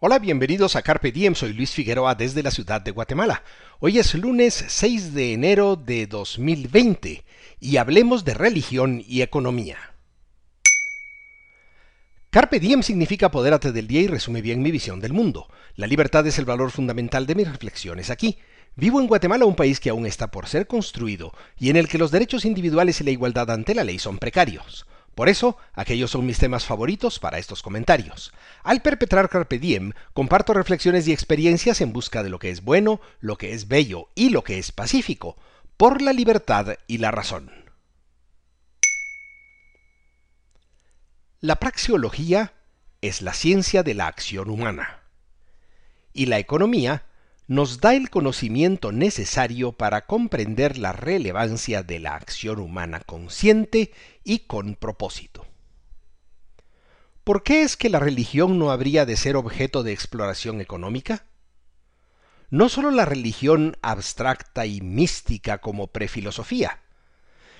Hola, bienvenidos a Carpe Diem, soy Luis Figueroa desde la ciudad de Guatemala. Hoy es lunes 6 de enero de 2020 y hablemos de religión y economía. Carpe Diem significa apodérate del día y resume bien mi visión del mundo. La libertad es el valor fundamental de mis reflexiones aquí. Vivo en Guatemala, un país que aún está por ser construido y en el que los derechos individuales y la igualdad ante la ley son precarios. Por eso, aquellos son mis temas favoritos para estos comentarios. Al perpetrar Carpe Diem, comparto reflexiones y experiencias en busca de lo que es bueno, lo que es bello y lo que es pacífico, por la libertad y la razón. La praxeología es la ciencia de la acción humana. Y la economía nos da el conocimiento necesario para comprender la relevancia de la acción humana consciente y con propósito. ¿Por qué es que la religión no habría de ser objeto de exploración económica? No sólo la religión abstracta y mística como prefilosofía,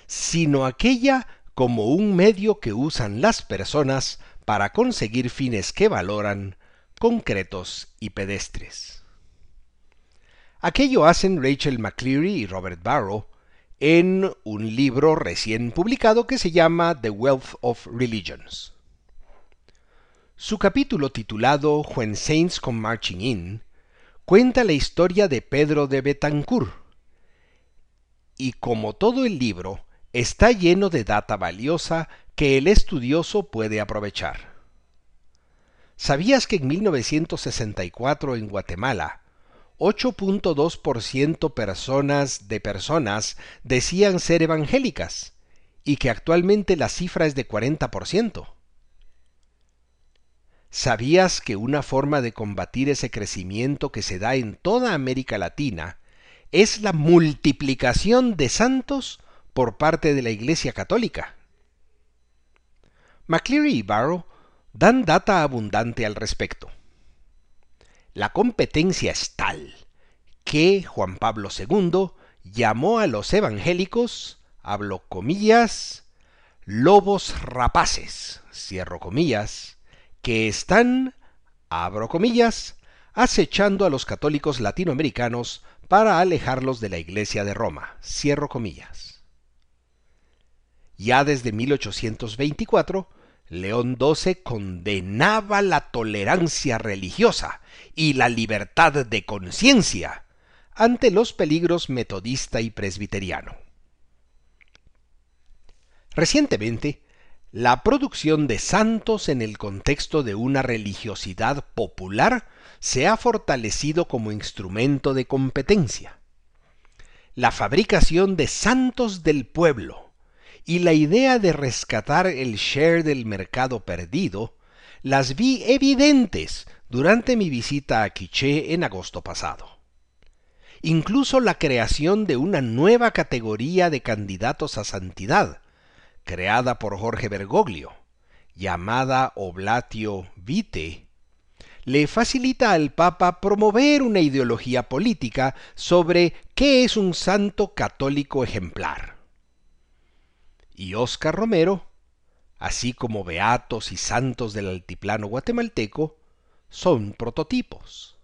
sino aquella como un medio que usan las personas para conseguir fines que valoran, concretos y pedestres. Aquello hacen Rachel McCleary y Robert Barrow en un libro recién publicado que se llama The Wealth of Religions. Su capítulo titulado When Saints Come Marching In cuenta la historia de Pedro de Betancourt y como todo el libro está lleno de data valiosa que el estudioso puede aprovechar. ¿Sabías que en 1964 en Guatemala 8.2% personas de personas decían ser evangélicas y que actualmente la cifra es de 40%. ¿Sabías que una forma de combatir ese crecimiento que se da en toda América Latina es la multiplicación de santos por parte de la Iglesia Católica? McCleary y Barrow dan data abundante al respecto. La competencia es tal que Juan Pablo II llamó a los evangélicos, hablo comillas, lobos rapaces, cierro comillas, que están, abro comillas, acechando a los católicos latinoamericanos para alejarlos de la Iglesia de Roma, cierro comillas. Ya desde 1824, León XII condenaba la tolerancia religiosa y la libertad de conciencia ante los peligros metodista y presbiteriano. Recientemente, la producción de santos en el contexto de una religiosidad popular se ha fortalecido como instrumento de competencia. La fabricación de santos del pueblo y la idea de rescatar el share del mercado perdido las vi evidentes durante mi visita a Quiché en agosto pasado. Incluso la creación de una nueva categoría de candidatos a santidad, creada por Jorge Bergoglio, llamada Oblatio Vitae, le facilita al Papa promover una ideología política sobre qué es un santo católico ejemplar y Óscar Romero, así como beatos y santos del altiplano guatemalteco, son prototipos.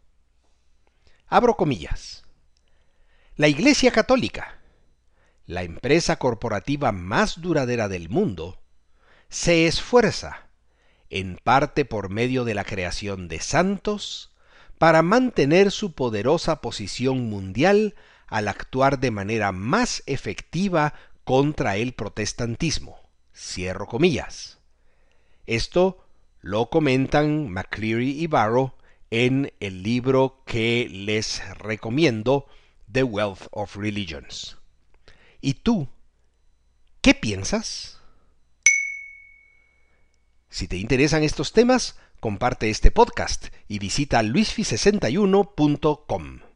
Abro comillas. La Iglesia Católica, la empresa corporativa más duradera del mundo, se esfuerza, en parte por medio de la creación de santos, para mantener su poderosa posición mundial al actuar de manera más efectiva contra el protestantismo. Cierro comillas. Esto lo comentan McCleary y Barrow en el libro que les recomiendo, The Wealth of Religions. ¿Y tú? ¿Qué piensas? Si te interesan estos temas, comparte este podcast y visita luisfi61.com.